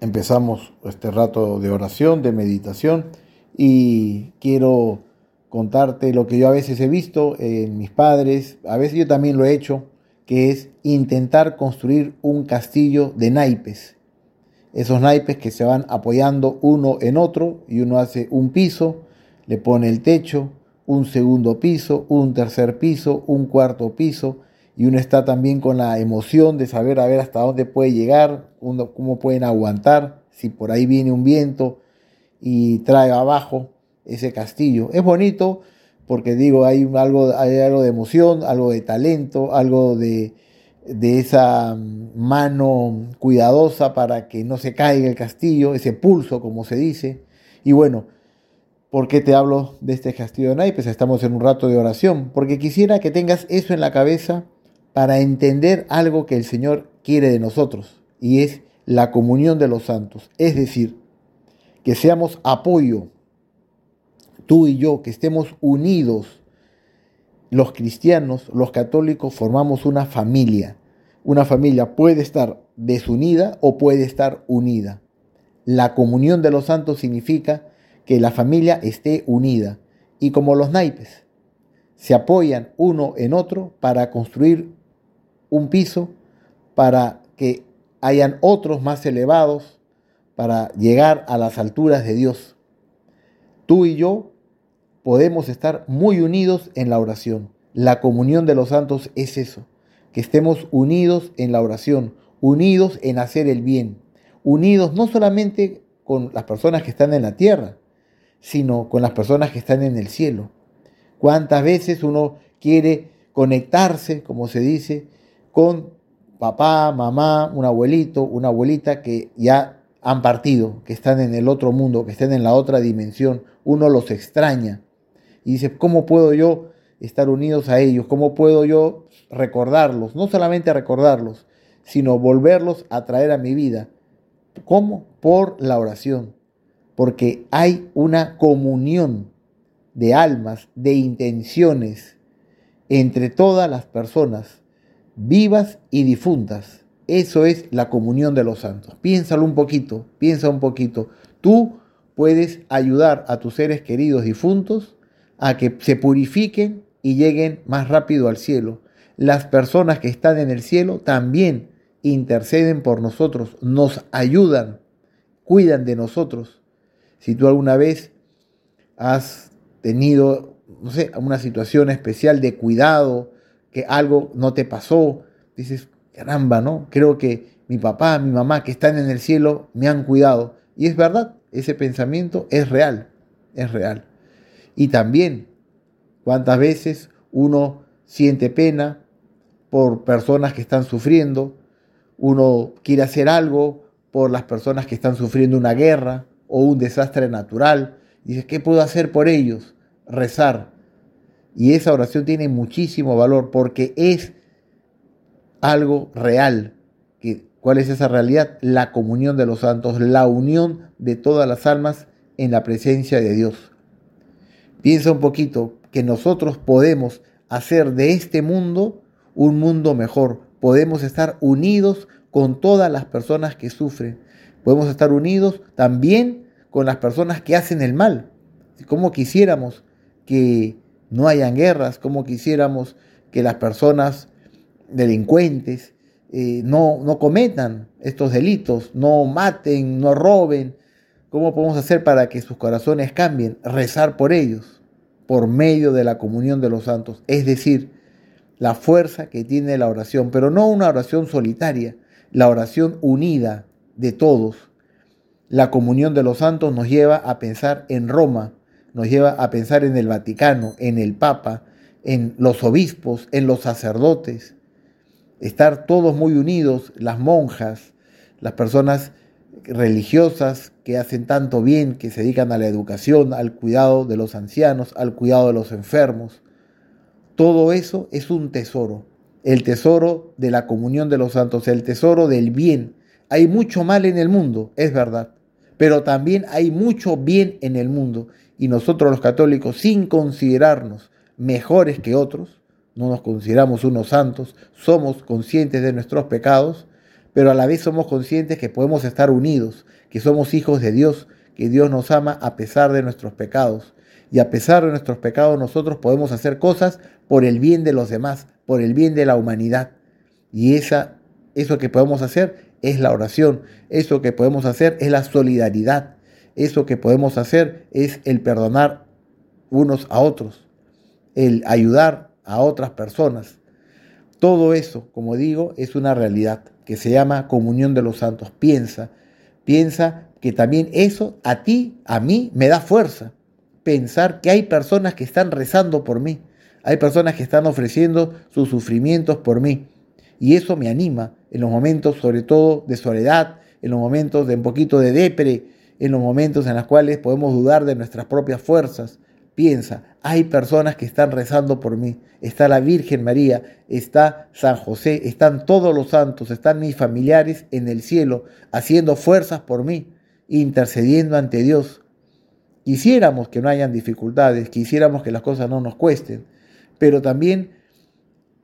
empezamos este rato de oración, de meditación y quiero contarte lo que yo a veces he visto en mis padres, a veces yo también lo he hecho, que es intentar construir un castillo de naipes. Esos naipes que se van apoyando uno en otro y uno hace un piso, le pone el techo, un segundo piso, un tercer piso, un cuarto piso y uno está también con la emoción de saber a ver hasta dónde puede llegar, uno, cómo pueden aguantar, si por ahí viene un viento y trae abajo ese castillo. Es bonito porque digo, hay algo, hay algo de emoción, algo de talento, algo de, de esa mano cuidadosa para que no se caiga el castillo, ese pulso, como se dice. Y bueno, ¿por qué te hablo de este castillo de naipes? Estamos en un rato de oración, porque quisiera que tengas eso en la cabeza para entender algo que el Señor quiere de nosotros y es la comunión de los santos. Es decir, que seamos apoyo, tú y yo, que estemos unidos. Los cristianos, los católicos, formamos una familia. Una familia puede estar desunida o puede estar unida. La comunión de los santos significa que la familia esté unida. Y como los naipes, se apoyan uno en otro para construir un piso para que hayan otros más elevados para llegar a las alturas de Dios. Tú y yo podemos estar muy unidos en la oración. La comunión de los santos es eso, que estemos unidos en la oración, unidos en hacer el bien, unidos no solamente con las personas que están en la tierra, sino con las personas que están en el cielo. ¿Cuántas veces uno quiere conectarse, como se dice, con papá, mamá, un abuelito, una abuelita que ya han partido, que están en el otro mundo, que están en la otra dimensión, uno los extraña y dice, ¿cómo puedo yo estar unidos a ellos? ¿Cómo puedo yo recordarlos? No solamente recordarlos, sino volverlos a traer a mi vida. ¿Cómo? Por la oración. Porque hay una comunión de almas, de intenciones entre todas las personas vivas y difuntas. Eso es la comunión de los santos. Piénsalo un poquito, piensa un poquito. Tú puedes ayudar a tus seres queridos difuntos a que se purifiquen y lleguen más rápido al cielo. Las personas que están en el cielo también interceden por nosotros, nos ayudan, cuidan de nosotros. Si tú alguna vez has tenido, no sé, una situación especial de cuidado, que algo no te pasó, dices, caramba, ¿no? Creo que mi papá, mi mamá que están en el cielo me han cuidado. Y es verdad, ese pensamiento es real, es real. Y también, cuántas veces uno siente pena por personas que están sufriendo, uno quiere hacer algo por las personas que están sufriendo una guerra o un desastre natural. Dices, ¿qué puedo hacer por ellos? Rezar, y esa oración tiene muchísimo valor porque es algo real. ¿Cuál es esa realidad? La comunión de los santos, la unión de todas las almas en la presencia de Dios. Piensa un poquito que nosotros podemos hacer de este mundo un mundo mejor. Podemos estar unidos con todas las personas que sufren. Podemos estar unidos también con las personas que hacen el mal. Como quisiéramos que no hayan guerras, como quisiéramos que las personas delincuentes eh, no, no cometan estos delitos, no maten, no roben. ¿Cómo podemos hacer para que sus corazones cambien? Rezar por ellos, por medio de la comunión de los santos. Es decir, la fuerza que tiene la oración, pero no una oración solitaria, la oración unida de todos. La comunión de los santos nos lleva a pensar en Roma, nos lleva a pensar en el Vaticano, en el Papa, en los obispos, en los sacerdotes, estar todos muy unidos, las monjas, las personas religiosas que hacen tanto bien, que se dedican a la educación, al cuidado de los ancianos, al cuidado de los enfermos. Todo eso es un tesoro, el tesoro de la comunión de los santos, el tesoro del bien. Hay mucho mal en el mundo, es verdad, pero también hay mucho bien en el mundo y nosotros los católicos, sin considerarnos mejores que otros, no nos consideramos unos santos, somos conscientes de nuestros pecados, pero a la vez somos conscientes que podemos estar unidos, que somos hijos de Dios, que Dios nos ama a pesar de nuestros pecados. Y a pesar de nuestros pecados nosotros podemos hacer cosas por el bien de los demás, por el bien de la humanidad. Y esa, eso que podemos hacer es la oración, eso que podemos hacer es la solidaridad, eso que podemos hacer es el perdonar unos a otros, el ayudar a otras personas. Todo eso, como digo, es una realidad que se llama comunión de los santos. Piensa, piensa que también eso a ti, a mí, me da fuerza. Pensar que hay personas que están rezando por mí, hay personas que están ofreciendo sus sufrimientos por mí. Y eso me anima en los momentos, sobre todo, de soledad, en los momentos de un poquito de depre, en los momentos en los cuales podemos dudar de nuestras propias fuerzas. Piensa, hay personas que están rezando por mí. Está la Virgen María, está San José, están todos los santos, están mis familiares en el cielo, haciendo fuerzas por mí, intercediendo ante Dios. Quisiéramos que no hayan dificultades, quisiéramos que las cosas no nos cuesten, pero también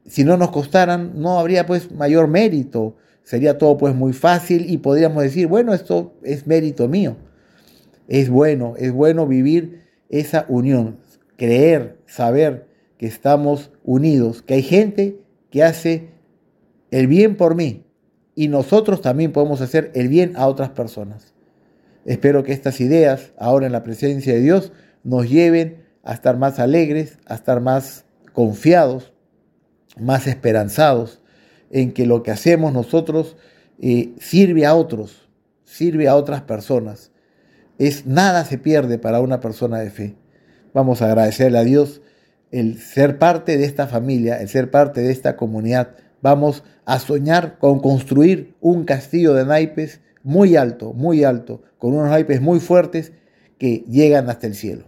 si no nos costaran, no habría pues mayor mérito. Sería todo pues muy fácil y podríamos decir, bueno, esto es mérito mío. Es bueno, es bueno vivir esa unión, creer, saber que estamos unidos, que hay gente que hace el bien por mí y nosotros también podemos hacer el bien a otras personas. Espero que estas ideas, ahora en la presencia de Dios, nos lleven a estar más alegres, a estar más confiados más esperanzados en que lo que hacemos nosotros eh, sirve a otros, sirve a otras personas. Es nada se pierde para una persona de fe. Vamos a agradecerle a Dios el ser parte de esta familia, el ser parte de esta comunidad. Vamos a soñar con construir un castillo de naipes muy alto, muy alto, con unos naipes muy fuertes que llegan hasta el cielo.